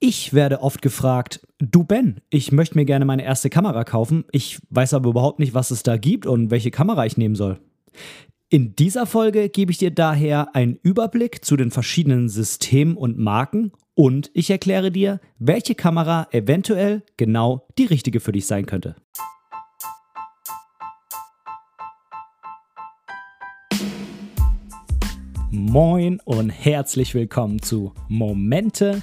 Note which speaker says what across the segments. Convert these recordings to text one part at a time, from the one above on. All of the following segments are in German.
Speaker 1: Ich werde oft gefragt, du Ben, ich möchte mir gerne meine erste Kamera kaufen, ich weiß aber überhaupt nicht, was es da gibt und welche Kamera ich nehmen soll. In dieser Folge gebe ich dir daher einen Überblick zu den verschiedenen Systemen und Marken und ich erkläre dir, welche Kamera eventuell genau die richtige für dich sein könnte. Moin und herzlich willkommen zu Momente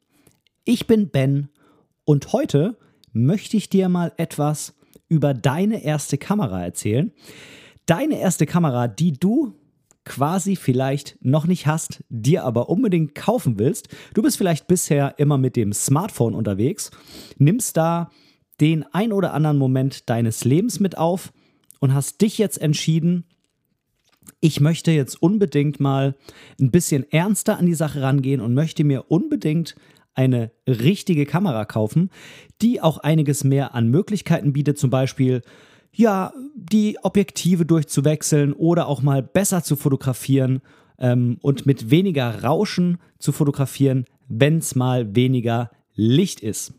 Speaker 1: Ich bin Ben und heute möchte ich dir mal etwas über deine erste Kamera erzählen. Deine erste Kamera, die du quasi vielleicht noch nicht hast, dir aber unbedingt kaufen willst. Du bist vielleicht bisher immer mit dem Smartphone unterwegs, nimmst da den ein oder anderen Moment deines Lebens mit auf und hast dich jetzt entschieden, ich möchte jetzt unbedingt mal ein bisschen ernster an die Sache rangehen und möchte mir unbedingt eine richtige Kamera kaufen, die auch einiges mehr an Möglichkeiten bietet, zum Beispiel ja, die Objektive durchzuwechseln oder auch mal besser zu fotografieren ähm, und mit weniger Rauschen zu fotografieren, wenn es mal weniger Licht ist.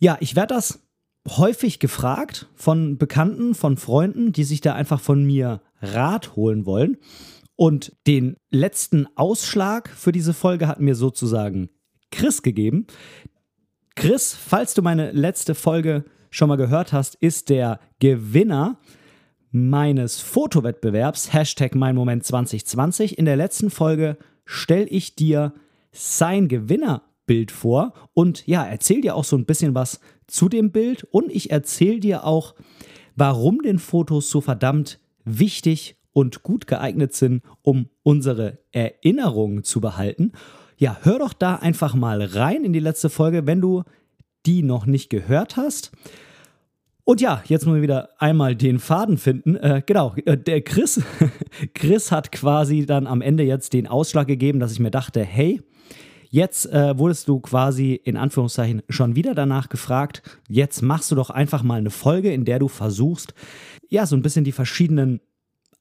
Speaker 1: Ja, ich werde das häufig gefragt von Bekannten, von Freunden, die sich da einfach von mir Rat holen wollen. Und den letzten Ausschlag für diese Folge hat mir sozusagen Chris gegeben. Chris, falls du meine letzte Folge schon mal gehört hast, ist der Gewinner meines Fotowettbewerbs, Hashtag mein Moment 2020. In der letzten Folge stelle ich dir sein Gewinnerbild vor und ja, erzähl dir auch so ein bisschen was zu dem Bild und ich erzähle dir auch, warum den Fotos so verdammt wichtig und gut geeignet sind, um unsere Erinnerungen zu behalten. Ja, hör doch da einfach mal rein in die letzte Folge, wenn du die noch nicht gehört hast. Und ja, jetzt müssen wir wieder einmal den Faden finden. Äh, genau, äh, der Chris, Chris hat quasi dann am Ende jetzt den Ausschlag gegeben, dass ich mir dachte, hey, Jetzt äh, wurdest du quasi in Anführungszeichen schon wieder danach gefragt. Jetzt machst du doch einfach mal eine Folge, in der du versuchst, ja, so ein bisschen die verschiedenen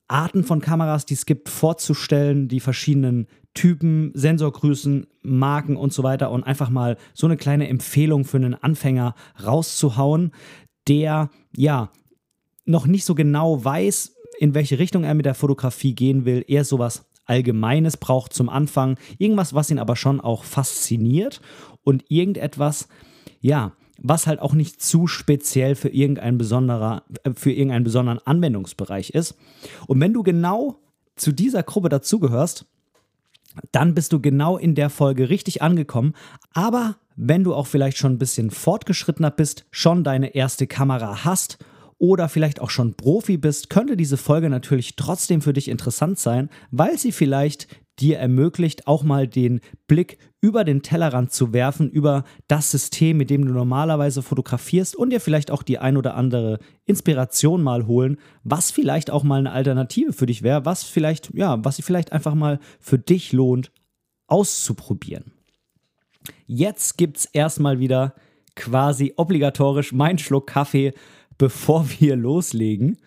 Speaker 1: Arten von Kameras, die es gibt, vorzustellen, die verschiedenen Typen, Sensorgrößen, Marken und so weiter und einfach mal so eine kleine Empfehlung für einen Anfänger rauszuhauen, der ja noch nicht so genau weiß, in welche Richtung er mit der Fotografie gehen will, eher sowas Allgemeines braucht zum Anfang, irgendwas, was ihn aber schon auch fasziniert und irgendetwas, ja, was halt auch nicht zu speziell für irgendeinen besonderer, äh, für irgendeinen besonderen Anwendungsbereich ist. Und wenn du genau zu dieser Gruppe dazugehörst, dann bist du genau in der Folge richtig angekommen. Aber wenn du auch vielleicht schon ein bisschen fortgeschrittener bist, schon deine erste Kamera hast oder vielleicht auch schon Profi bist, könnte diese Folge natürlich trotzdem für dich interessant sein, weil sie vielleicht dir ermöglicht, auch mal den Blick über den Tellerrand zu werfen, über das System, mit dem du normalerweise fotografierst und dir vielleicht auch die ein oder andere Inspiration mal holen, was vielleicht auch mal eine Alternative für dich wäre, was vielleicht, ja, was sich vielleicht einfach mal für dich lohnt, auszuprobieren. Jetzt gibt es erstmal wieder quasi obligatorisch meinen Schluck Kaffee bevor wir loslegen.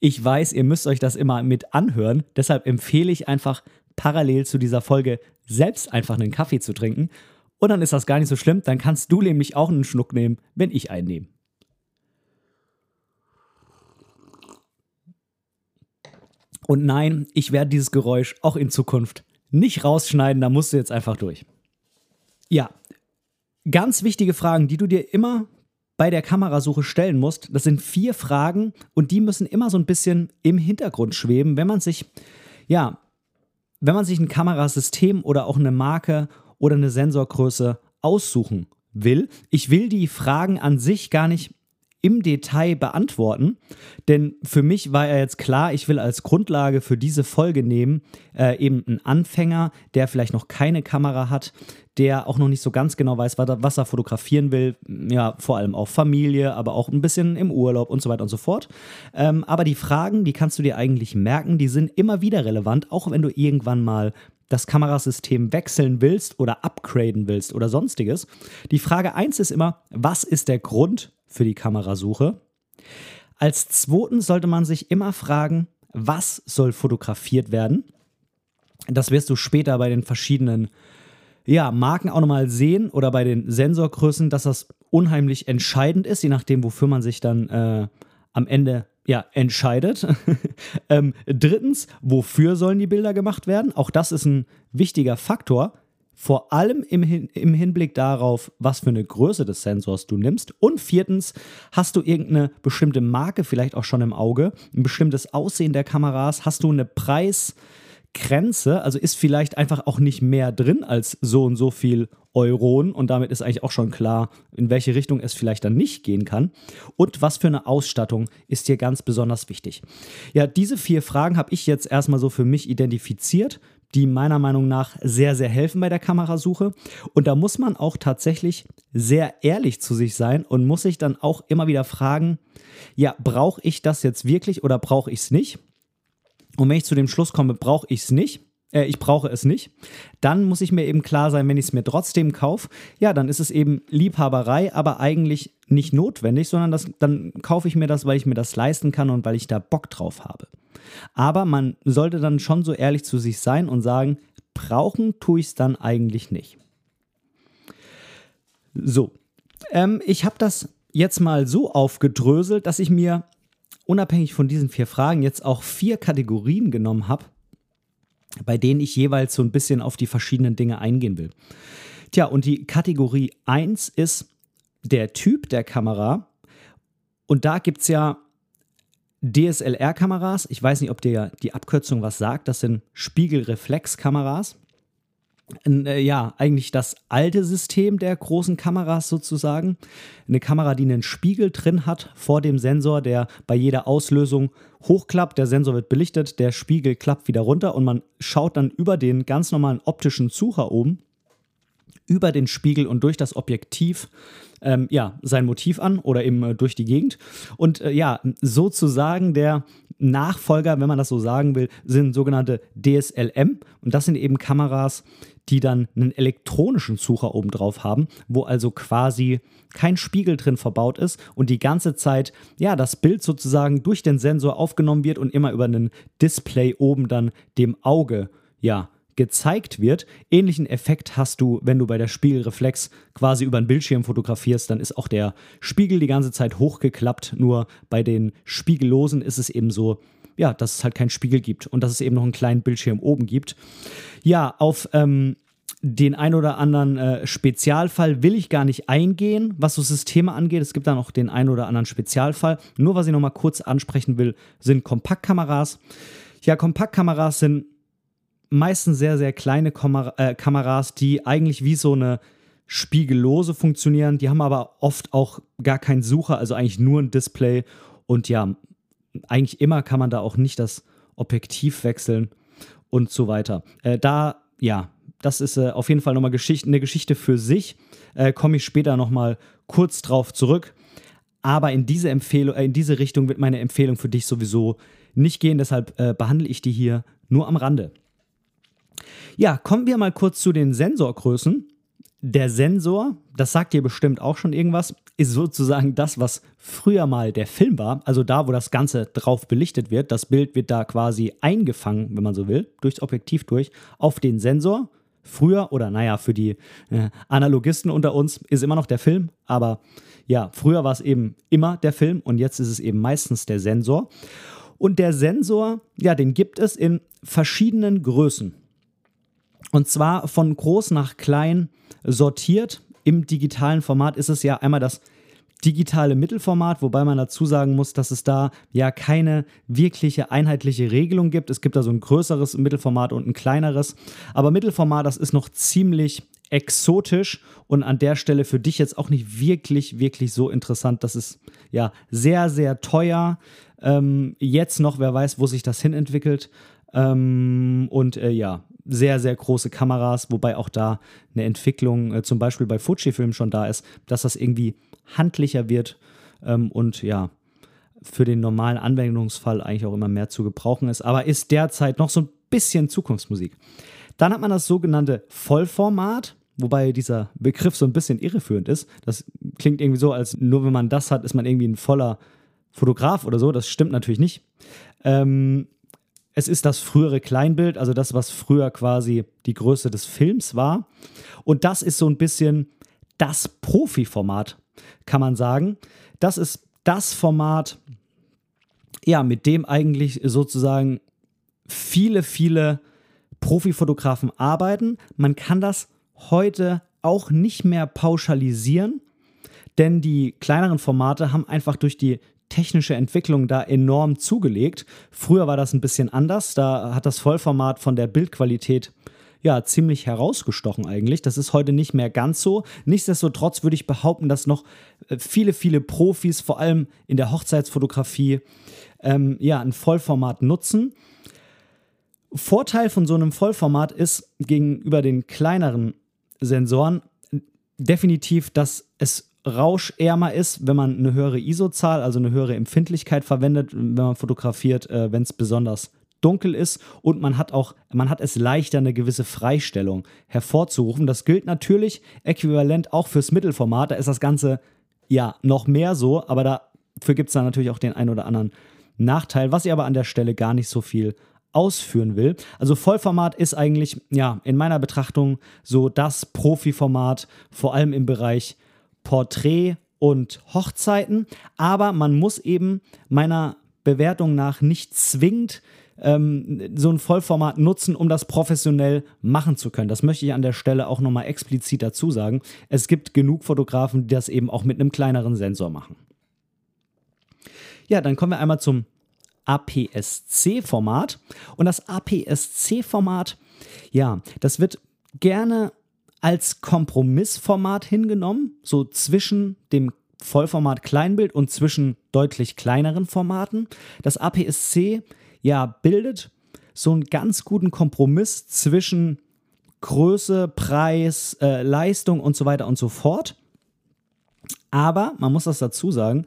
Speaker 1: Ich weiß, ihr müsst euch das immer mit anhören, deshalb empfehle ich einfach parallel zu dieser Folge selbst einfach einen Kaffee zu trinken. Und dann ist das gar nicht so schlimm, dann kannst du nämlich auch einen Schnuck nehmen, wenn ich einen nehme. Und nein, ich werde dieses Geräusch auch in Zukunft nicht rausschneiden, da musst du jetzt einfach durch. Ja, ganz wichtige Fragen, die du dir immer bei der Kamerasuche stellen musst. Das sind vier Fragen und die müssen immer so ein bisschen im Hintergrund schweben, wenn man sich, ja, wenn man sich ein Kamerasystem oder auch eine Marke oder eine Sensorgröße aussuchen will. Ich will die Fragen an sich gar nicht im Detail beantworten, denn für mich war ja jetzt klar, ich will als Grundlage für diese Folge nehmen, äh, eben einen Anfänger, der vielleicht noch keine Kamera hat, der auch noch nicht so ganz genau weiß, was er, er fotografieren will. Ja, vor allem auch Familie, aber auch ein bisschen im Urlaub und so weiter und so fort. Ähm, aber die Fragen, die kannst du dir eigentlich merken, die sind immer wieder relevant, auch wenn du irgendwann mal das Kamerasystem wechseln willst oder upgraden willst oder sonstiges. Die Frage 1 ist immer, was ist der Grund für die Kamerasuche. Als zweiten sollte man sich immer fragen, was soll fotografiert werden? Das wirst du später bei den verschiedenen ja, Marken auch nochmal sehen oder bei den Sensorgrößen, dass das unheimlich entscheidend ist, je nachdem, wofür man sich dann äh, am Ende ja, entscheidet. ähm, drittens, wofür sollen die Bilder gemacht werden? Auch das ist ein wichtiger Faktor vor allem im, Hin im Hinblick darauf, was für eine Größe des Sensors du nimmst. Und viertens, hast du irgendeine bestimmte Marke vielleicht auch schon im Auge, ein bestimmtes Aussehen der Kameras, hast du eine Preisgrenze, also ist vielleicht einfach auch nicht mehr drin als so und so viel Euronen und damit ist eigentlich auch schon klar, in welche Richtung es vielleicht dann nicht gehen kann. Und was für eine Ausstattung ist hier ganz besonders wichtig. Ja, diese vier Fragen habe ich jetzt erstmal so für mich identifiziert die meiner Meinung nach sehr, sehr helfen bei der Kamerasuche. Und da muss man auch tatsächlich sehr ehrlich zu sich sein und muss sich dann auch immer wieder fragen, ja, brauche ich das jetzt wirklich oder brauche ich es nicht? Und wenn ich zu dem Schluss komme, brauche ich es nicht, äh, ich brauche es nicht, dann muss ich mir eben klar sein, wenn ich es mir trotzdem kaufe, ja, dann ist es eben Liebhaberei, aber eigentlich nicht notwendig, sondern das, dann kaufe ich mir das, weil ich mir das leisten kann und weil ich da Bock drauf habe. Aber man sollte dann schon so ehrlich zu sich sein und sagen, brauchen tue ich es dann eigentlich nicht. So, ähm, ich habe das jetzt mal so aufgedröselt, dass ich mir unabhängig von diesen vier Fragen jetzt auch vier Kategorien genommen habe, bei denen ich jeweils so ein bisschen auf die verschiedenen Dinge eingehen will. Tja, und die Kategorie 1 ist der Typ der Kamera. Und da gibt es ja DSLR-Kameras, ich weiß nicht, ob dir die Abkürzung was sagt, das sind Spiegelreflexkameras. Äh, ja, eigentlich das alte System der großen Kameras sozusagen. Eine Kamera, die einen Spiegel drin hat vor dem Sensor, der bei jeder Auslösung hochklappt. Der Sensor wird belichtet, der Spiegel klappt wieder runter und man schaut dann über den ganz normalen optischen Sucher oben über den Spiegel und durch das Objektiv ähm, ja, sein Motiv an oder eben äh, durch die Gegend. Und äh, ja, sozusagen der Nachfolger, wenn man das so sagen will, sind sogenannte DSLM. Und das sind eben Kameras, die dann einen elektronischen Sucher oben drauf haben, wo also quasi kein Spiegel drin verbaut ist und die ganze Zeit ja das Bild sozusagen durch den Sensor aufgenommen wird und immer über einen Display oben dann dem Auge ja gezeigt wird. Ähnlichen Effekt hast du, wenn du bei der Spiegelreflex quasi über den Bildschirm fotografierst, dann ist auch der Spiegel die ganze Zeit hochgeklappt. Nur bei den Spiegellosen ist es eben so, ja, dass es halt keinen Spiegel gibt und dass es eben noch einen kleinen Bildschirm oben gibt. Ja, auf ähm, den ein oder anderen äh, Spezialfall will ich gar nicht eingehen, was so Systeme angeht. Es gibt da noch den ein oder anderen Spezialfall. Nur was ich noch mal kurz ansprechen will, sind Kompaktkameras. Ja, Kompaktkameras sind meistens sehr, sehr kleine Kamera äh, Kameras, die eigentlich wie so eine Spiegellose funktionieren. Die haben aber oft auch gar keinen Sucher, also eigentlich nur ein Display. Und ja, eigentlich immer kann man da auch nicht das Objektiv wechseln und so weiter. Äh, da, ja, das ist äh, auf jeden Fall nochmal Geschicht eine Geschichte für sich. Äh, Komme ich später nochmal kurz drauf zurück. Aber in diese, Empfehlung, äh, in diese Richtung wird meine Empfehlung für dich sowieso nicht gehen. Deshalb äh, behandle ich die hier nur am Rande. Ja, kommen wir mal kurz zu den Sensorgrößen. Der Sensor, das sagt dir bestimmt auch schon irgendwas, ist sozusagen das, was früher mal der Film war. Also da, wo das Ganze drauf belichtet wird. Das Bild wird da quasi eingefangen, wenn man so will, durchs Objektiv durch, auf den Sensor. Früher, oder naja, für die äh, Analogisten unter uns ist immer noch der Film, aber ja, früher war es eben immer der Film und jetzt ist es eben meistens der Sensor. Und der Sensor, ja, den gibt es in verschiedenen Größen. Und zwar von groß nach klein sortiert. Im digitalen Format ist es ja einmal das digitale Mittelformat, wobei man dazu sagen muss, dass es da ja keine wirkliche einheitliche Regelung gibt. Es gibt da so ein größeres Mittelformat und ein kleineres. Aber Mittelformat, das ist noch ziemlich exotisch und an der Stelle für dich jetzt auch nicht wirklich, wirklich so interessant. Das ist ja sehr, sehr teuer. Ähm, jetzt noch, wer weiß, wo sich das hinentwickelt. Ähm, und äh, ja, sehr, sehr große Kameras, wobei auch da eine Entwicklung äh, zum Beispiel bei Fujifilm schon da ist, dass das irgendwie handlicher wird ähm, und ja, für den normalen Anwendungsfall eigentlich auch immer mehr zu gebrauchen ist, aber ist derzeit noch so ein bisschen Zukunftsmusik. Dann hat man das sogenannte Vollformat, wobei dieser Begriff so ein bisschen irreführend ist. Das klingt irgendwie so, als nur wenn man das hat, ist man irgendwie ein voller Fotograf oder so. Das stimmt natürlich nicht. Ähm, es ist das frühere Kleinbild, also das, was früher quasi die Größe des Films war. Und das ist so ein bisschen das Profi-Format, kann man sagen. Das ist das Format, ja, mit dem eigentlich sozusagen viele, viele Profifotografen arbeiten. Man kann das heute auch nicht mehr pauschalisieren, denn die kleineren Formate haben einfach durch die technische Entwicklung da enorm zugelegt. Früher war das ein bisschen anders, da hat das Vollformat von der Bildqualität ja ziemlich herausgestochen eigentlich. Das ist heute nicht mehr ganz so. Nichtsdestotrotz würde ich behaupten, dass noch äh, viele, viele Profis, vor allem in der Hochzeitsfotografie, ähm, ja, ein Vollformat nutzen. Vorteil von so einem Vollformat ist gegenüber den kleineren Sensoren definitiv, dass es rauschärmer ist, wenn man eine höhere ISO-Zahl, also eine höhere Empfindlichkeit verwendet, wenn man fotografiert, äh, wenn es besonders dunkel ist und man hat auch, man hat es leichter, eine gewisse Freistellung hervorzurufen. Das gilt natürlich äquivalent auch fürs Mittelformat. Da ist das Ganze ja noch mehr so, aber dafür gibt es dann natürlich auch den ein oder anderen Nachteil, was ich aber an der Stelle gar nicht so viel ausführen will. Also Vollformat ist eigentlich, ja, in meiner Betrachtung so das Profiformat, vor allem im Bereich Porträt und Hochzeiten. Aber man muss eben meiner Bewertung nach nicht zwingend ähm, so ein Vollformat nutzen, um das professionell machen zu können. Das möchte ich an der Stelle auch nochmal explizit dazu sagen. Es gibt genug Fotografen, die das eben auch mit einem kleineren Sensor machen. Ja, dann kommen wir einmal zum APS-C-Format. Und das APS-C-Format, ja, das wird gerne als Kompromissformat hingenommen, so zwischen dem Vollformat Kleinbild und zwischen deutlich kleineren Formaten. Das APS-C ja bildet so einen ganz guten Kompromiss zwischen Größe, Preis, äh, Leistung und so weiter und so fort. Aber man muss das dazu sagen,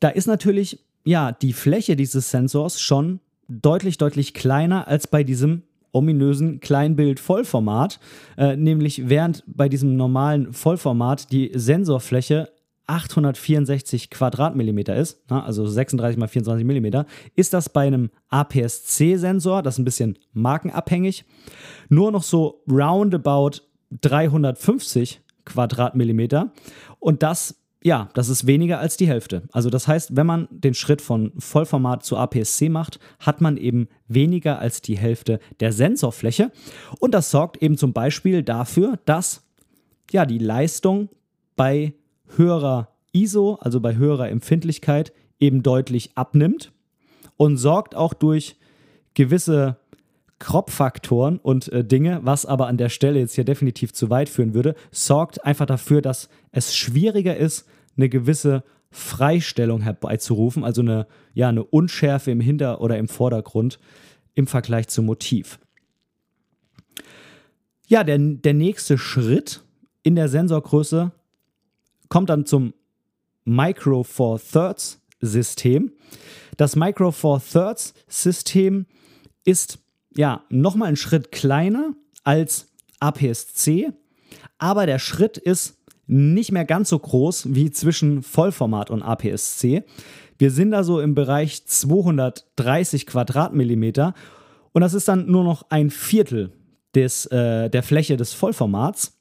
Speaker 1: da ist natürlich ja, die Fläche dieses Sensors schon deutlich, deutlich kleiner als bei diesem ominösen Kleinbild-Vollformat. Äh, nämlich während bei diesem normalen Vollformat die Sensorfläche 864 Quadratmillimeter ist, na, also 36 mal 24 Millimeter, ist das bei einem APS-C-Sensor, das ist ein bisschen markenabhängig, nur noch so roundabout 350 Quadratmillimeter. Und das ja, das ist weniger als die Hälfte. Also das heißt, wenn man den Schritt von Vollformat zu APS-C macht, hat man eben weniger als die Hälfte der Sensorfläche. Und das sorgt eben zum Beispiel dafür, dass ja, die Leistung bei höherer ISO, also bei höherer Empfindlichkeit, eben deutlich abnimmt und sorgt auch durch gewisse Crop-Faktoren und äh, Dinge, was aber an der Stelle jetzt hier definitiv zu weit führen würde, sorgt einfach dafür, dass es schwieriger ist, eine gewisse Freistellung herbeizurufen, also eine, ja, eine Unschärfe im Hinter- oder im Vordergrund im Vergleich zum Motiv. Ja, der, der nächste Schritt in der Sensorgröße kommt dann zum Micro Four Thirds System. Das Micro Four Thirds System ist ja, nochmal einen Schritt kleiner als APS-C, aber der Schritt ist nicht mehr ganz so groß wie zwischen Vollformat und APS-C. Wir sind da so im Bereich 230 Quadratmillimeter und das ist dann nur noch ein Viertel des, äh, der Fläche des Vollformats.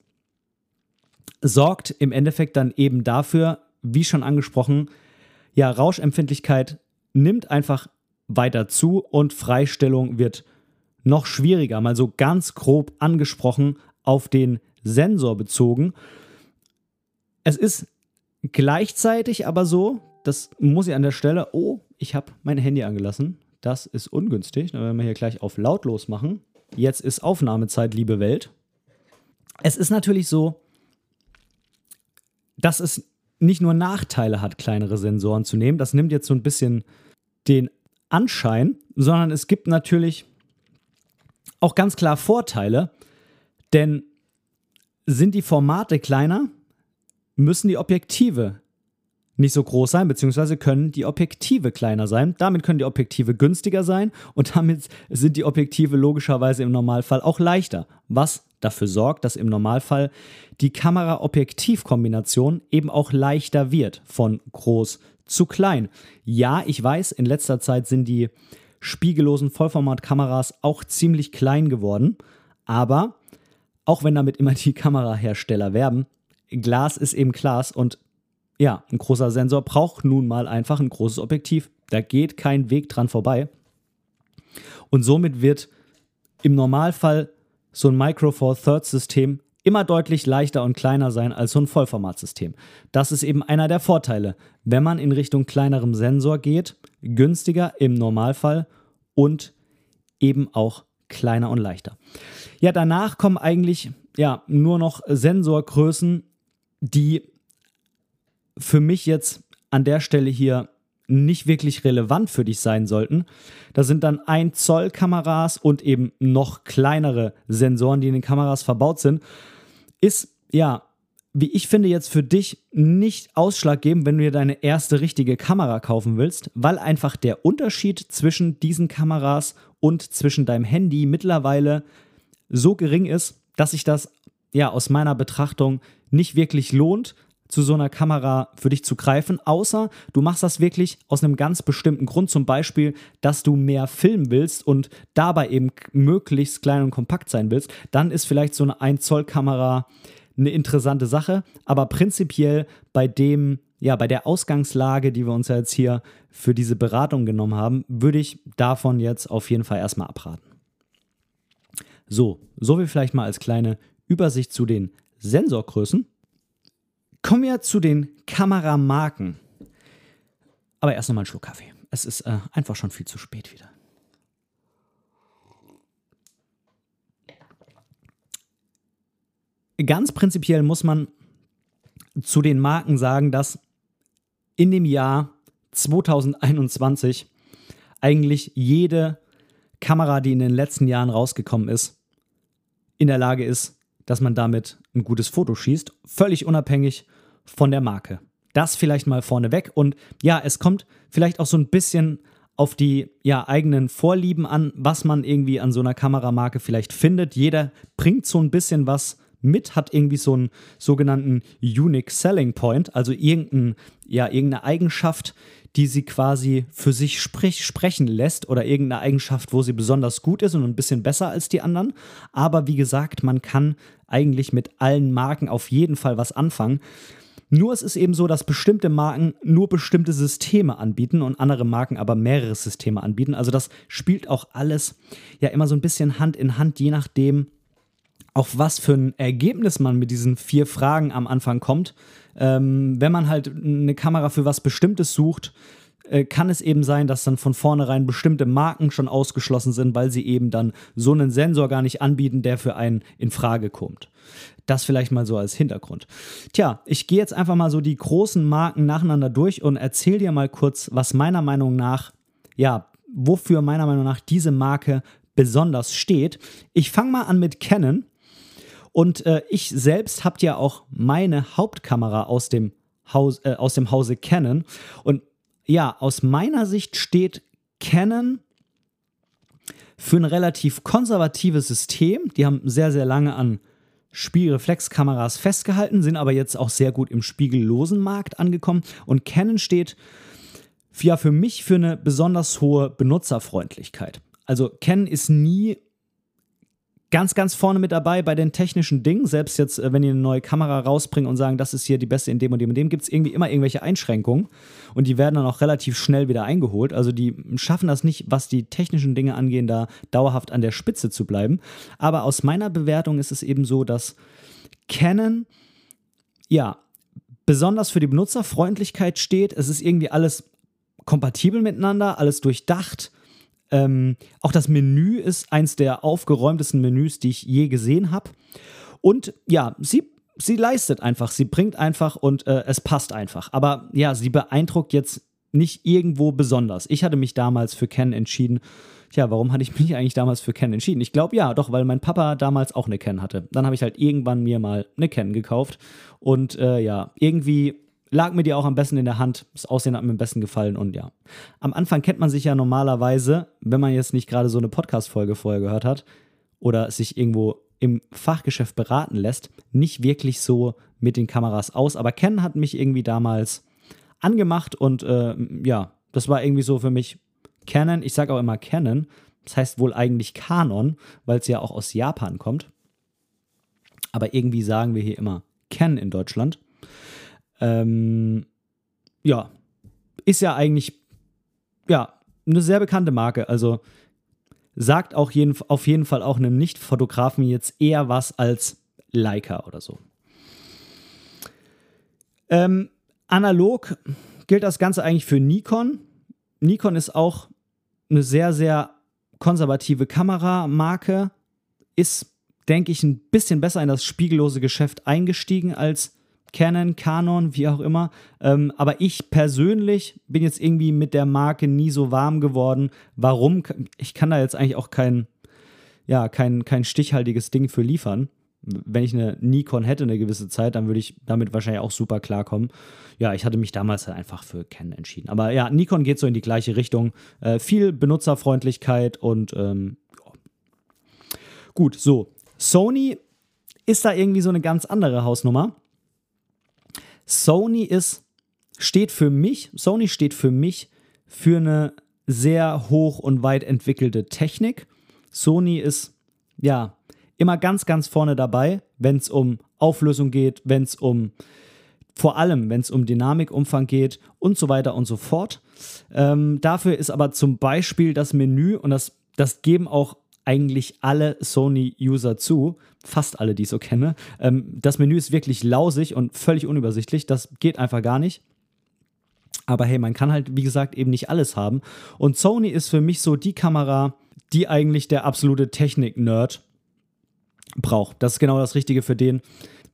Speaker 1: Sorgt im Endeffekt dann eben dafür, wie schon angesprochen, ja, Rauschempfindlichkeit nimmt einfach weiter zu und Freistellung wird noch schwieriger, mal so ganz grob angesprochen auf den Sensor bezogen. Es ist gleichzeitig aber so, das muss ich an der Stelle, oh, ich habe mein Handy angelassen. Das ist ungünstig. Dann werden wir hier gleich auf lautlos machen. Jetzt ist Aufnahmezeit, liebe Welt. es ist natürlich so, dass es nicht nur Nachteile hat, kleinere Sensoren zu nehmen. Das nimmt jetzt so ein bisschen den Anschein, sondern es gibt natürlich auch ganz klar Vorteile, denn sind die Formate kleiner, müssen die Objektive nicht so groß sein, beziehungsweise können die Objektive kleiner sein. Damit können die Objektive günstiger sein und damit sind die Objektive logischerweise im Normalfall auch leichter, was dafür sorgt, dass im Normalfall die Kamera-Objektiv-Kombination eben auch leichter wird von groß zu klein. Ja, ich weiß, in letzter Zeit sind die spiegellosen Vollformatkameras auch ziemlich klein geworden, aber auch wenn damit immer die Kamerahersteller werben, Glas ist eben Glas und ja, ein großer Sensor braucht nun mal einfach ein großes Objektiv. Da geht kein Weg dran vorbei. Und somit wird im Normalfall so ein Micro Four Thirds System immer deutlich leichter und kleiner sein als so ein Vollformatsystem. Das ist eben einer der Vorteile, wenn man in Richtung kleinerem Sensor geht, günstiger im Normalfall und eben auch kleiner und leichter. Ja, danach kommen eigentlich ja nur noch Sensorgrößen, die für mich jetzt an der Stelle hier nicht wirklich relevant für dich sein sollten. Da sind dann 1 Zoll Kameras und eben noch kleinere Sensoren, die in den Kameras verbaut sind. Ist ja, wie ich finde, jetzt für dich nicht ausschlaggebend, wenn du dir deine erste richtige Kamera kaufen willst, weil einfach der Unterschied zwischen diesen Kameras und zwischen deinem Handy mittlerweile so gering ist, dass sich das ja aus meiner Betrachtung nicht wirklich lohnt, zu so einer Kamera für dich zu greifen, außer du machst das wirklich aus einem ganz bestimmten Grund, zum Beispiel, dass du mehr filmen willst und dabei eben möglichst klein und kompakt sein willst, dann ist vielleicht so eine 1 Zoll Kamera eine interessante Sache, aber prinzipiell bei dem ja, bei der Ausgangslage, die wir uns jetzt hier für diese Beratung genommen haben, würde ich davon jetzt auf jeden Fall erstmal abraten. So, so wie vielleicht mal als kleine Übersicht zu den Sensorgrößen. Kommen wir zu den Kameramarken. Aber erst nochmal einen Schluck Kaffee. Es ist äh, einfach schon viel zu spät wieder. Ganz prinzipiell muss man zu den Marken sagen, dass in dem Jahr 2021 eigentlich jede Kamera, die in den letzten Jahren rausgekommen ist, in der Lage ist, dass man damit ein gutes Foto schießt, völlig unabhängig von der Marke. Das vielleicht mal vorneweg. Und ja, es kommt vielleicht auch so ein bisschen auf die ja, eigenen Vorlieben an, was man irgendwie an so einer Kameramarke vielleicht findet. Jeder bringt so ein bisschen was mit, hat irgendwie so einen sogenannten Unique Selling Point, also irgendein, ja, irgendeine Eigenschaft, die sie quasi für sich sprich, sprechen lässt oder irgendeine Eigenschaft, wo sie besonders gut ist und ein bisschen besser als die anderen. Aber wie gesagt, man kann eigentlich mit allen Marken auf jeden Fall was anfangen. Nur es ist eben so, dass bestimmte Marken nur bestimmte Systeme anbieten und andere Marken aber mehrere Systeme anbieten. Also das spielt auch alles ja immer so ein bisschen Hand in Hand, je nachdem, auf was für ein Ergebnis man mit diesen vier Fragen am Anfang kommt. Ähm, wenn man halt eine Kamera für was Bestimmtes sucht, äh, kann es eben sein, dass dann von vornherein bestimmte Marken schon ausgeschlossen sind, weil sie eben dann so einen Sensor gar nicht anbieten, der für einen in Frage kommt. Das vielleicht mal so als Hintergrund. Tja, ich gehe jetzt einfach mal so die großen Marken nacheinander durch und erzähle dir mal kurz, was meiner Meinung nach, ja, wofür meiner Meinung nach diese Marke besonders steht. Ich fange mal an mit Canon. Und äh, ich selbst habe ja auch meine Hauptkamera aus dem, Haus, äh, aus dem Hause Canon. Und ja, aus meiner Sicht steht Canon für ein relativ konservatives System. Die haben sehr, sehr lange an Spiegelreflexkameras festgehalten, sind aber jetzt auch sehr gut im spiegellosen Markt angekommen. Und Canon steht ja für mich für eine besonders hohe Benutzerfreundlichkeit. Also Canon ist nie ganz, ganz vorne mit dabei bei den technischen Dingen. Selbst jetzt, äh, wenn die eine neue Kamera rausbringen und sagen, das ist hier die beste in dem und dem und dem, gibt es irgendwie immer irgendwelche Einschränkungen. Und die werden dann auch relativ schnell wieder eingeholt. Also die schaffen das nicht, was die technischen Dinge angehen, da dauerhaft an der Spitze zu bleiben. Aber aus meiner Bewertung ist es eben so, dass Canon, ja, besonders für die Benutzerfreundlichkeit steht. Es ist irgendwie alles kompatibel miteinander, alles durchdacht ähm, auch das Menü ist eins der aufgeräumtesten Menüs, die ich je gesehen habe. Und ja, sie, sie leistet einfach, sie bringt einfach und äh, es passt einfach. Aber ja, sie beeindruckt jetzt nicht irgendwo besonders. Ich hatte mich damals für Ken entschieden. Tja, warum hatte ich mich eigentlich damals für Ken entschieden? Ich glaube ja, doch, weil mein Papa damals auch eine Ken hatte. Dann habe ich halt irgendwann mir mal eine Ken gekauft. Und äh, ja, irgendwie lag mir die auch am besten in der Hand. Das Aussehen hat mir am besten gefallen und ja. Am Anfang kennt man sich ja normalerweise, wenn man jetzt nicht gerade so eine Podcast-Folge vorher gehört hat oder sich irgendwo im Fachgeschäft beraten lässt, nicht wirklich so mit den Kameras aus. Aber Ken hat mich irgendwie damals angemacht und äh, ja, das war irgendwie so für mich Canon. Ich sage auch immer Canon. Das heißt wohl eigentlich Canon, weil es ja auch aus Japan kommt. Aber irgendwie sagen wir hier immer Canon in Deutschland. Ähm, ja, ist ja eigentlich ja eine sehr bekannte Marke. Also sagt auch jeden, auf jeden Fall auch einem Nicht-Fotografen jetzt eher was als Leica oder so. Ähm, analog gilt das Ganze eigentlich für Nikon. Nikon ist auch eine sehr, sehr konservative Kameramarke, ist, denke ich, ein bisschen besser in das spiegellose Geschäft eingestiegen als Canon, Canon, wie auch immer. Ähm, aber ich persönlich bin jetzt irgendwie mit der Marke nie so warm geworden. Warum? Ich kann da jetzt eigentlich auch kein, ja, kein, kein stichhaltiges Ding für liefern wenn ich eine Nikon hätte eine gewisse Zeit, dann würde ich damit wahrscheinlich auch super klarkommen. Ja, ich hatte mich damals halt einfach für Canon entschieden. Aber ja, Nikon geht so in die gleiche Richtung. Äh, viel Benutzerfreundlichkeit und ähm, ja. gut, so. Sony ist da irgendwie so eine ganz andere Hausnummer. Sony ist, steht für mich, Sony steht für mich für eine sehr hoch und weit entwickelte Technik. Sony ist, ja, immer ganz, ganz vorne dabei, wenn es um Auflösung geht, wenn es um vor allem, wenn es um Dynamikumfang geht und so weiter und so fort. Ähm, dafür ist aber zum Beispiel das Menü, und das, das geben auch eigentlich alle Sony-User zu, fast alle, die ich so kenne. Ähm, das Menü ist wirklich lausig und völlig unübersichtlich. Das geht einfach gar nicht. Aber hey, man kann halt, wie gesagt, eben nicht alles haben. Und Sony ist für mich so die Kamera, die eigentlich der absolute Technik-Nerd braucht. Das ist genau das Richtige für den,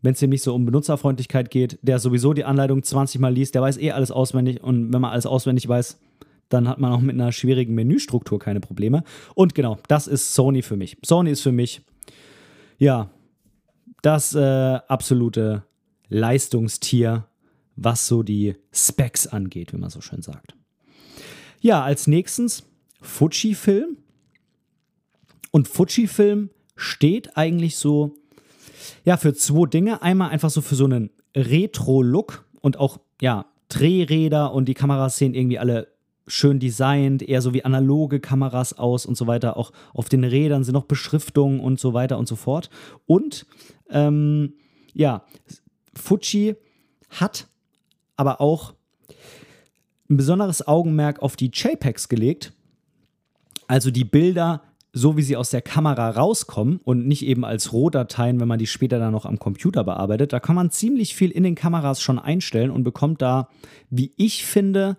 Speaker 1: wenn es nämlich so um Benutzerfreundlichkeit geht, der sowieso die Anleitung 20 Mal liest, der weiß eh alles auswendig und wenn man alles auswendig weiß, dann hat man auch mit einer schwierigen Menüstruktur keine Probleme. Und genau, das ist Sony für mich. Sony ist für mich, ja, das äh, absolute Leistungstier, was so die Specs angeht, wie man so schön sagt. Ja, als nächstes Fujifilm. Und Fujifilm steht eigentlich so, ja, für zwei Dinge. Einmal einfach so für so einen Retro-Look und auch, ja, Drehräder und die Kameras sehen irgendwie alle schön designt, eher so wie analoge Kameras aus und so weiter. Auch auf den Rädern sind noch Beschriftungen und so weiter und so fort. Und ähm, ja, Fuji hat aber auch ein besonderes Augenmerk auf die JPEGs gelegt. Also die Bilder so wie sie aus der Kamera rauskommen und nicht eben als Rohdateien, wenn man die später dann noch am Computer bearbeitet. Da kann man ziemlich viel in den Kameras schon einstellen und bekommt da, wie ich finde,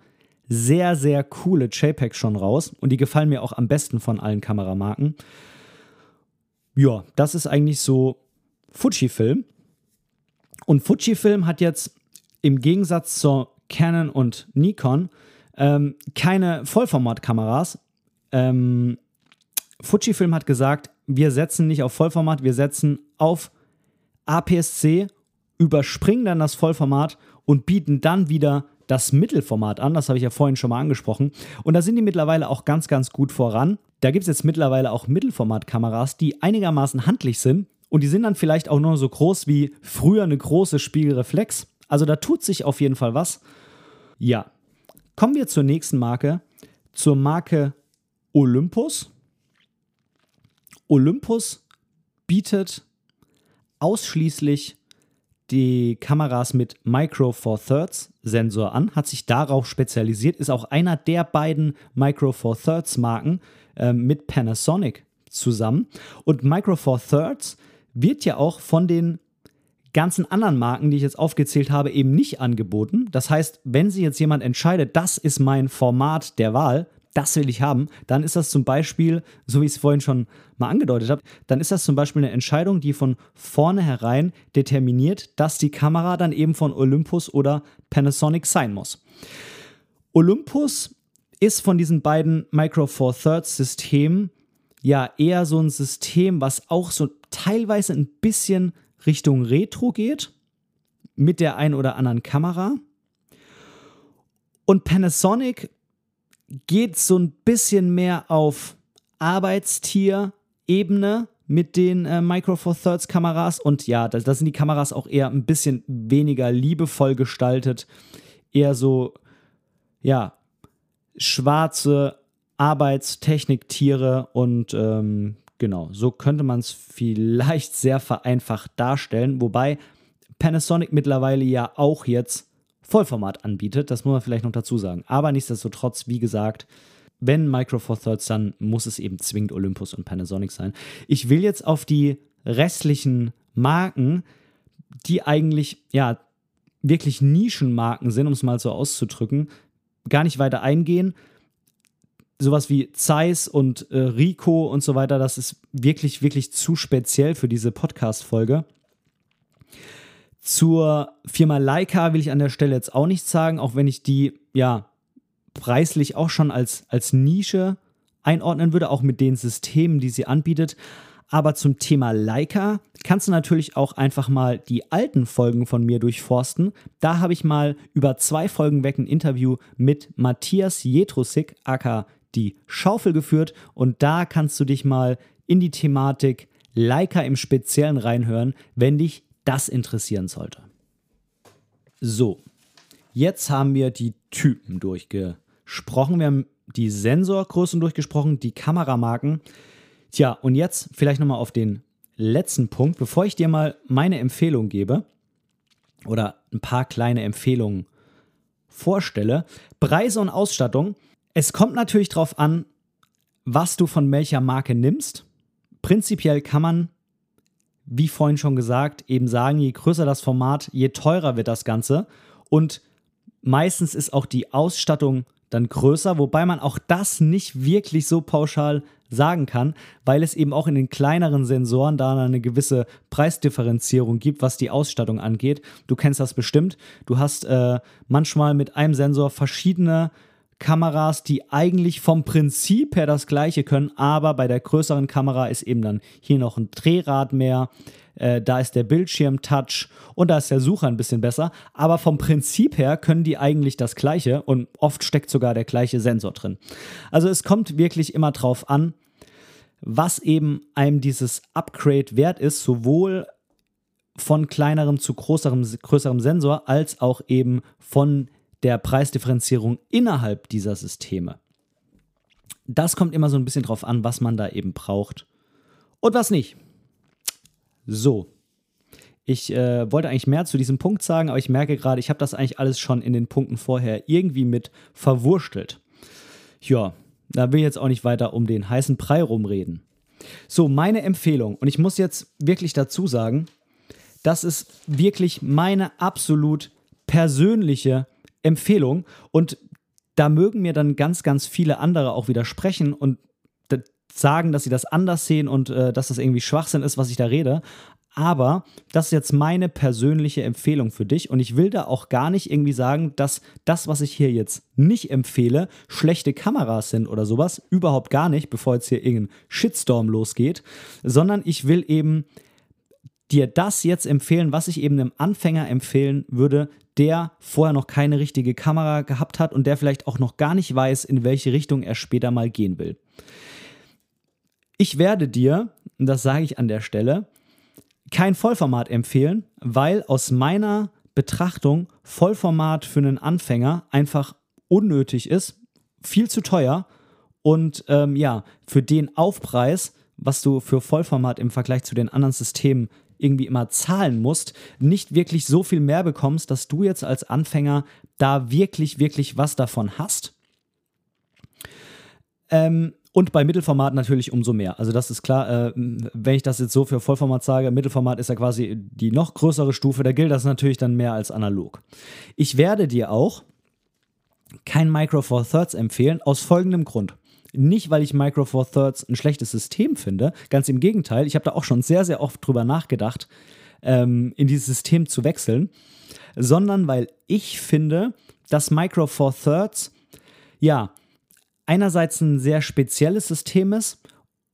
Speaker 1: sehr, sehr coole JPEGs schon raus. Und die gefallen mir auch am besten von allen Kameramarken. Ja, das ist eigentlich so Fujifilm. Und Fujifilm hat jetzt im Gegensatz zur Canon und Nikon ähm, keine Vollformatkameras. Ähm, Fujifilm hat gesagt, wir setzen nicht auf Vollformat, wir setzen auf APS-C, überspringen dann das Vollformat und bieten dann wieder das Mittelformat an. Das habe ich ja vorhin schon mal angesprochen. Und da sind die mittlerweile auch ganz, ganz gut voran. Da gibt es jetzt mittlerweile auch Mittelformatkameras, die einigermaßen handlich sind. Und die sind dann vielleicht auch nur so groß wie früher eine große Spiegelreflex. Also da tut sich auf jeden Fall was. Ja. Kommen wir zur nächsten Marke. Zur Marke Olympus. Olympus bietet ausschließlich die Kameras mit Micro Four Thirds Sensor an, hat sich darauf spezialisiert, ist auch einer der beiden Micro Four Thirds Marken äh, mit Panasonic zusammen. Und Micro Four Thirds wird ja auch von den ganzen anderen Marken, die ich jetzt aufgezählt habe, eben nicht angeboten. Das heißt, wenn sich jetzt jemand entscheidet, das ist mein Format der Wahl, das will ich haben, dann ist das zum Beispiel, so wie ich es vorhin schon mal angedeutet habe, dann ist das zum Beispiel eine Entscheidung, die von vornherein determiniert, dass die Kamera dann eben von Olympus oder Panasonic sein muss. Olympus ist von diesen beiden Micro Four Thirds Systemen ja eher so ein System, was auch so teilweise ein bisschen Richtung Retro geht mit der ein oder anderen Kamera. Und Panasonic geht so ein bisschen mehr auf Arbeitstier-Ebene mit den äh, Micro Four Thirds Kameras. Und ja, da, da sind die Kameras auch eher ein bisschen weniger liebevoll gestaltet. Eher so, ja, schwarze Arbeitstechniktiere und ähm, genau, so könnte man es vielleicht sehr vereinfacht darstellen. Wobei Panasonic mittlerweile ja auch jetzt Vollformat anbietet. Das muss man vielleicht noch dazu sagen. Aber nichtsdestotrotz, wie gesagt, wenn Micro Four Thirds, dann muss es eben zwingend Olympus und Panasonic sein. Ich will jetzt auf die restlichen Marken, die eigentlich ja wirklich Nischenmarken sind, um es mal so auszudrücken, gar nicht weiter eingehen. Sowas wie Zeiss und äh, Rico und so weiter, das ist wirklich, wirklich zu speziell für diese Podcast-Folge. Zur Firma Leica will ich an der Stelle jetzt auch nichts sagen, auch wenn ich die ja preislich auch schon als, als Nische einordnen würde, auch mit den Systemen, die sie anbietet. Aber zum Thema Leica kannst du natürlich auch einfach mal die alten Folgen von mir durchforsten. Da habe ich mal über zwei Folgen weg ein Interview mit Matthias Jetrusik, aka die Schaufel, geführt. Und da kannst du dich mal in die Thematik Leica im Speziellen reinhören, wenn dich das interessieren sollte. So, jetzt haben wir die Typen durchgesprochen. Wir haben die Sensorgrößen durchgesprochen, die Kameramarken. Tja, und jetzt vielleicht nochmal auf den letzten Punkt, bevor ich dir mal meine Empfehlung gebe oder ein paar kleine Empfehlungen vorstelle. Preise und Ausstattung. Es kommt natürlich darauf an, was du von welcher Marke nimmst. Prinzipiell kann man wie vorhin schon gesagt, eben sagen, je größer das Format, je teurer wird das Ganze. Und meistens ist auch die Ausstattung dann größer, wobei man auch das nicht wirklich so pauschal sagen kann, weil es eben auch in den kleineren Sensoren da eine gewisse Preisdifferenzierung gibt, was die Ausstattung angeht. Du kennst das bestimmt. Du hast äh, manchmal mit einem Sensor verschiedene Kameras, die eigentlich vom Prinzip her das gleiche können, aber bei der größeren Kamera ist eben dann hier noch ein Drehrad mehr, äh, da ist der Bildschirm Touch und da ist der Sucher ein bisschen besser, aber vom Prinzip her können die eigentlich das gleiche und oft steckt sogar der gleiche Sensor drin. Also es kommt wirklich immer drauf an, was eben einem dieses Upgrade wert ist, sowohl von kleinerem zu größerem, größerem Sensor als auch eben von der Preisdifferenzierung innerhalb dieser Systeme. Das kommt immer so ein bisschen drauf an, was man da eben braucht und was nicht. So. Ich äh, wollte eigentlich mehr zu diesem Punkt sagen, aber ich merke gerade, ich habe das eigentlich alles schon in den Punkten vorher irgendwie mit verwurstelt. Ja, da will ich jetzt auch nicht weiter um den heißen Brei rumreden. So, meine Empfehlung, und ich muss jetzt wirklich dazu sagen, das ist wirklich meine absolut persönliche Empfehlung. Und da mögen mir dann ganz, ganz viele andere auch widersprechen und sagen, dass sie das anders sehen und äh, dass das irgendwie Schwachsinn ist, was ich da rede. Aber das ist jetzt meine persönliche Empfehlung für dich und ich will da auch gar nicht irgendwie sagen, dass das, was ich hier jetzt nicht empfehle, schlechte Kameras sind oder sowas. Überhaupt gar nicht, bevor jetzt hier irgendein Shitstorm losgeht, sondern ich will eben dir das jetzt empfehlen, was ich eben einem Anfänger empfehlen würde, der vorher noch keine richtige Kamera gehabt hat und der vielleicht auch noch gar nicht weiß, in welche Richtung er später mal gehen will. Ich werde dir, und das sage ich an der Stelle, kein Vollformat empfehlen, weil aus meiner Betrachtung Vollformat für einen Anfänger einfach unnötig ist, viel zu teuer und ähm, ja, für den Aufpreis, was du für Vollformat im Vergleich zu den anderen Systemen irgendwie immer zahlen musst, nicht wirklich so viel mehr bekommst, dass du jetzt als Anfänger da wirklich, wirklich was davon hast. Ähm, und bei Mittelformat natürlich umso mehr. Also das ist klar, äh, wenn ich das jetzt so für Vollformat sage, Mittelformat ist ja quasi die noch größere Stufe, da gilt das natürlich dann mehr als analog. Ich werde dir auch kein Micro Four Thirds empfehlen, aus folgendem Grund. Nicht, weil ich Micro Four Thirds ein schlechtes System finde, ganz im Gegenteil, ich habe da auch schon sehr, sehr oft drüber nachgedacht, ähm, in dieses System zu wechseln, sondern weil ich finde, dass Micro Four Thirds, ja, einerseits ein sehr spezielles System ist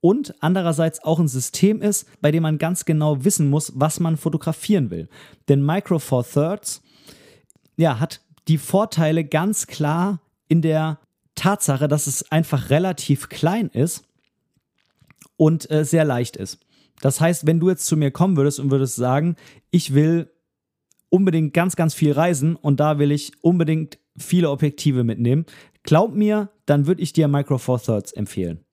Speaker 1: und andererseits auch ein System ist, bei dem man ganz genau wissen muss, was man fotografieren will. Denn Micro Four Thirds ja, hat die Vorteile ganz klar in der Tatsache, dass es einfach relativ klein ist und äh, sehr leicht ist. Das heißt, wenn du jetzt zu mir kommen würdest und würdest sagen, ich will unbedingt ganz, ganz viel reisen und da will ich unbedingt viele Objektive mitnehmen, glaub mir, dann würde ich dir Micro Four Thirds empfehlen.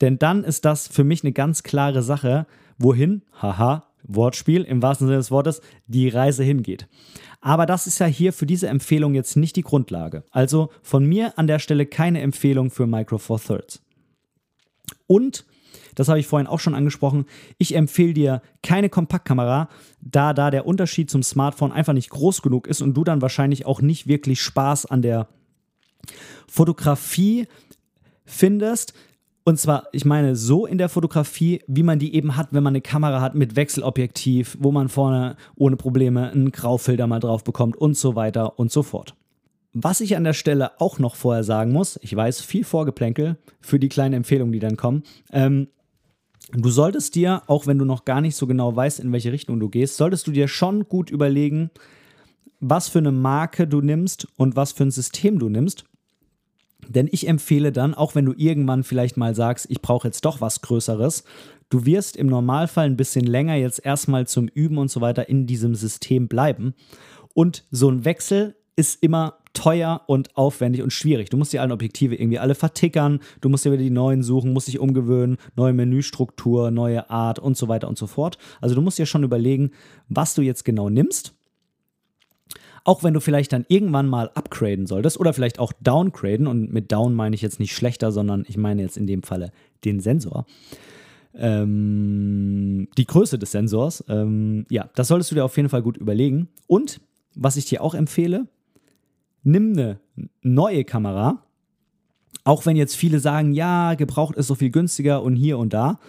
Speaker 1: Denn dann ist das für mich eine ganz klare Sache, wohin, haha, Wortspiel im wahrsten Sinne des Wortes, die Reise hingeht. Aber das ist ja hier für diese Empfehlung jetzt nicht die Grundlage. Also von mir an der Stelle keine Empfehlung für Micro Four Thirds. Und, das habe ich vorhin auch schon angesprochen, ich empfehle dir keine Kompaktkamera, da da der Unterschied zum Smartphone einfach nicht groß genug ist und du dann wahrscheinlich auch nicht wirklich Spaß an der Fotografie findest, und zwar, ich meine, so in der Fotografie, wie man die eben hat, wenn man eine Kamera hat mit Wechselobjektiv, wo man vorne ohne Probleme einen Graufilter mal drauf bekommt und so weiter und so fort. Was ich an der Stelle auch noch vorher sagen muss, ich weiß, viel Vorgeplänkel für die kleinen Empfehlungen, die dann kommen. Ähm, du solltest dir, auch wenn du noch gar nicht so genau weißt, in welche Richtung du gehst, solltest du dir schon gut überlegen, was für eine Marke du nimmst und was für ein System du nimmst denn ich empfehle dann, auch wenn du irgendwann vielleicht mal sagst, ich brauche jetzt doch was Größeres, du wirst im Normalfall ein bisschen länger jetzt erstmal zum Üben und so weiter in diesem System bleiben. Und so ein Wechsel ist immer teuer und aufwendig und schwierig. Du musst die alten Objektive irgendwie alle vertickern, du musst dir wieder die neuen suchen, musst dich umgewöhnen, neue Menüstruktur, neue Art und so weiter und so fort. Also du musst dir schon überlegen, was du jetzt genau nimmst auch wenn du vielleicht dann irgendwann mal upgraden solltest oder vielleicht auch downgraden, und mit down meine ich jetzt nicht schlechter, sondern ich meine jetzt in dem Falle den Sensor. Ähm, die Größe des Sensors, ähm, ja, das solltest du dir auf jeden Fall gut überlegen. Und was ich dir auch empfehle, nimm eine neue Kamera, auch wenn jetzt viele sagen, ja, gebraucht ist so viel günstiger und hier und da.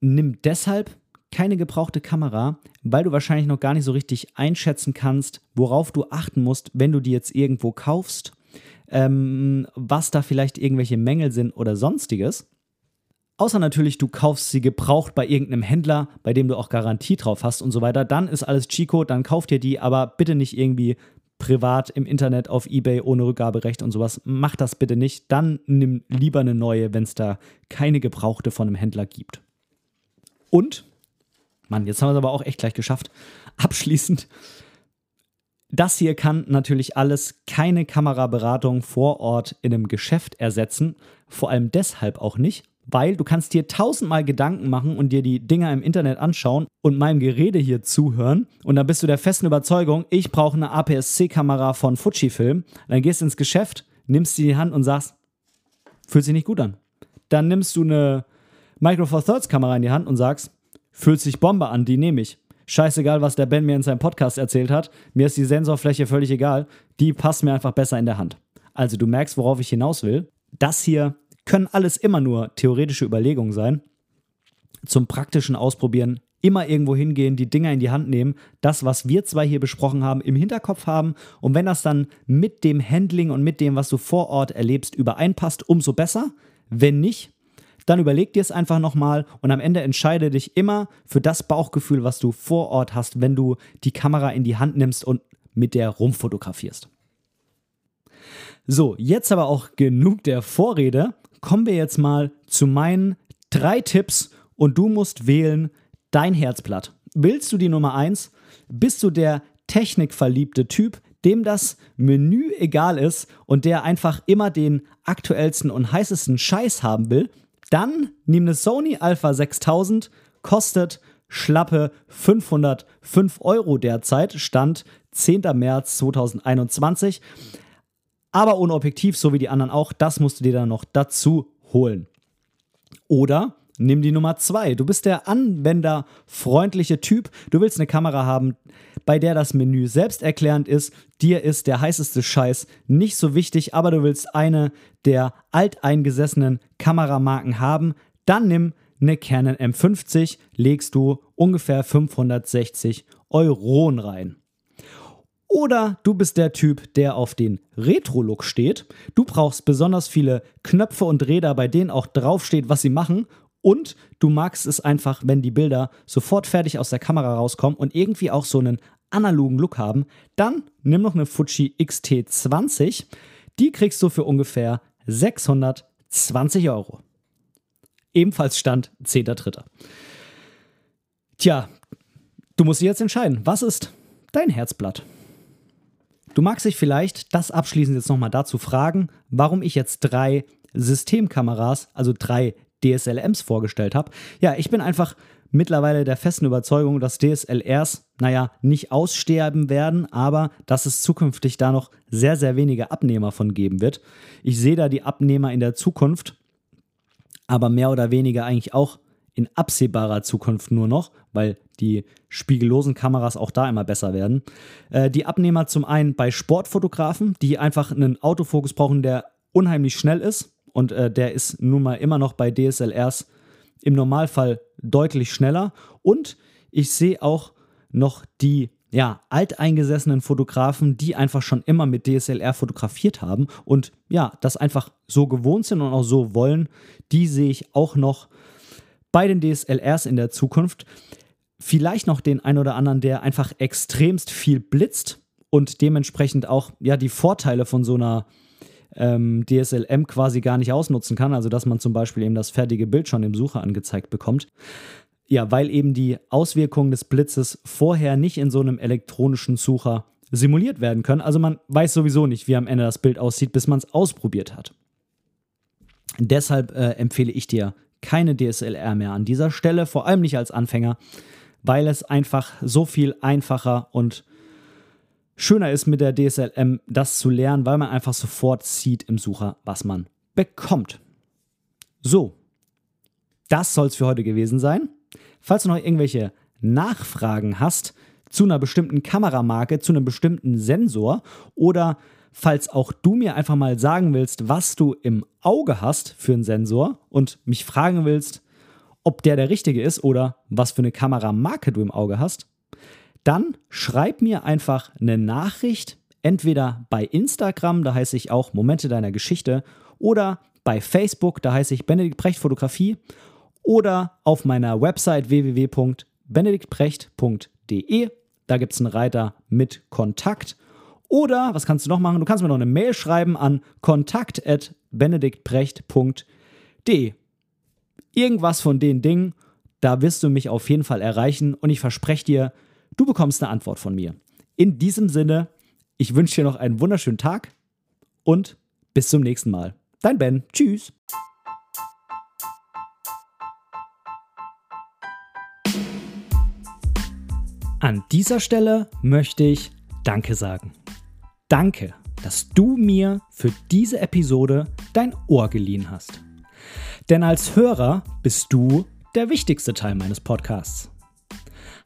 Speaker 1: Nimm deshalb keine gebrauchte Kamera, weil du wahrscheinlich noch gar nicht so richtig einschätzen kannst, worauf du achten musst, wenn du die jetzt irgendwo kaufst, ähm, was da vielleicht irgendwelche Mängel sind oder sonstiges. Außer natürlich, du kaufst sie gebraucht bei irgendeinem Händler, bei dem du auch Garantie drauf hast und so weiter. Dann ist alles Chico, dann kauf dir die, aber bitte nicht irgendwie privat im Internet auf Ebay ohne Rückgaberecht und sowas. Mach das bitte nicht. Dann nimm lieber eine neue, wenn es da keine gebrauchte von einem Händler gibt. Und Mann, jetzt haben wir es aber auch echt gleich geschafft. Abschließend. Das hier kann natürlich alles keine Kameraberatung vor Ort in einem Geschäft ersetzen. Vor allem deshalb auch nicht, weil du kannst dir tausendmal Gedanken machen und dir die Dinger im Internet anschauen und meinem Gerede hier zuhören und dann bist du der festen Überzeugung, ich brauche eine APS-C-Kamera von Fujifilm. Dann gehst du ins Geschäft, nimmst sie in die Hand und sagst, fühlt sich nicht gut an. Dann nimmst du eine Micro Four Thirds Kamera in die Hand und sagst, Fühlt sich Bombe an, die nehme ich. Scheißegal, was der Ben mir in seinem Podcast erzählt hat. Mir ist die Sensorfläche völlig egal. Die passt mir einfach besser in der Hand. Also du merkst, worauf ich hinaus will. Das hier können alles immer nur theoretische Überlegungen sein. Zum praktischen Ausprobieren immer irgendwo hingehen, die Dinger in die Hand nehmen, das, was wir zwei hier besprochen haben, im Hinterkopf haben. Und wenn das dann mit dem Handling und mit dem, was du vor Ort erlebst, übereinpasst, umso besser. Wenn nicht, dann überleg dir es einfach nochmal und am Ende entscheide dich immer für das Bauchgefühl, was du vor Ort hast, wenn du die Kamera in die Hand nimmst und mit der rumfotografierst. So, jetzt aber auch genug der Vorrede. Kommen wir jetzt mal zu meinen drei Tipps und du musst wählen dein Herzblatt. Willst du die Nummer 1? Bist du der technikverliebte Typ, dem das Menü egal ist und der einfach immer den aktuellsten und heißesten Scheiß haben will? Dann nimm eine Sony Alpha 6000, kostet schlappe 505 Euro derzeit, Stand 10. März 2021. Aber ohne Objektiv, so wie die anderen auch, das musst du dir dann noch dazu holen. Oder nimm die Nummer zwei. Du bist der anwenderfreundliche Typ. Du willst eine Kamera haben, bei der das Menü selbsterklärend ist. Dir ist der heißeste Scheiß nicht so wichtig, aber du willst eine der alteingesessenen Kameramarken haben. Dann nimm eine Canon M50, legst du ungefähr 560 Euronen rein. Oder du bist der Typ, der auf den Retro-Look steht. Du brauchst besonders viele Knöpfe und Räder, bei denen auch draufsteht, was sie machen. Und du magst es einfach, wenn die Bilder sofort fertig aus der Kamera rauskommen und irgendwie auch so einen analogen Look haben. Dann nimm noch eine Fuji XT20. Die kriegst du für ungefähr 620 Euro. Ebenfalls Stand 10.3. Tja, du musst dich jetzt entscheiden. Was ist dein Herzblatt? Du magst dich vielleicht das abschließend jetzt nochmal dazu fragen, warum ich jetzt drei Systemkameras, also drei DSLMs vorgestellt habe. Ja, ich bin einfach mittlerweile der festen Überzeugung, dass DSLRs, naja, nicht aussterben werden, aber dass es zukünftig da noch sehr, sehr wenige Abnehmer von geben wird. Ich sehe da die Abnehmer in der Zukunft, aber mehr oder weniger eigentlich auch in absehbarer Zukunft nur noch, weil die spiegellosen Kameras auch da immer besser werden. Äh, die Abnehmer zum einen bei Sportfotografen, die einfach einen Autofokus brauchen, der unheimlich schnell ist und äh, der ist nun mal immer noch bei DSLRs im Normalfall deutlich schneller. Und ich sehe auch noch die ja, alteingesessenen Fotografen, die einfach schon immer mit DSLR fotografiert haben und ja, das einfach so gewohnt sind und auch so wollen, die sehe ich auch noch bei den DSLRs in der Zukunft. Vielleicht noch den ein oder anderen, der einfach extremst viel blitzt und dementsprechend auch ja die Vorteile von so einer ähm, DSLM quasi gar nicht ausnutzen kann. Also dass man zum Beispiel eben das fertige Bild schon im Sucher angezeigt bekommt. Ja, weil eben die Auswirkungen des Blitzes vorher nicht in so einem elektronischen Sucher simuliert werden können. Also man weiß sowieso nicht, wie am Ende das Bild aussieht, bis man es ausprobiert hat. Deshalb äh, empfehle ich dir keine DSLR mehr an dieser Stelle, vor allem nicht als Anfänger, weil es einfach so viel einfacher und schöner ist mit der DSLM das zu lernen, weil man einfach sofort sieht im Sucher, was man bekommt. So, das soll es für heute gewesen sein. Falls du noch irgendwelche Nachfragen hast zu einer bestimmten Kameramarke, zu einem bestimmten Sensor oder falls auch du mir einfach mal sagen willst, was du im Auge hast für einen Sensor und mich fragen willst, ob der der richtige ist oder was für eine Kameramarke du im Auge hast, dann schreib mir einfach eine Nachricht, entweder bei Instagram, da heiße ich auch Momente deiner Geschichte, oder bei Facebook, da heiße ich Benedikt Brecht Fotografie, oder auf meiner Website www.benediktbrecht.de. Da gibt es einen Reiter mit Kontakt oder, was kannst du noch machen? Du kannst mir noch eine Mail schreiben an kontakt.benediktbrecht.de. Irgendwas von den Dingen, da wirst du mich auf jeden Fall erreichen und ich verspreche dir, du bekommst eine Antwort von mir. In diesem Sinne, ich wünsche dir noch einen wunderschönen Tag und bis zum nächsten Mal. Dein Ben. Tschüss. An dieser Stelle möchte ich Danke sagen. Danke, dass du mir für diese Episode dein Ohr geliehen hast. Denn als Hörer bist du der wichtigste Teil meines Podcasts.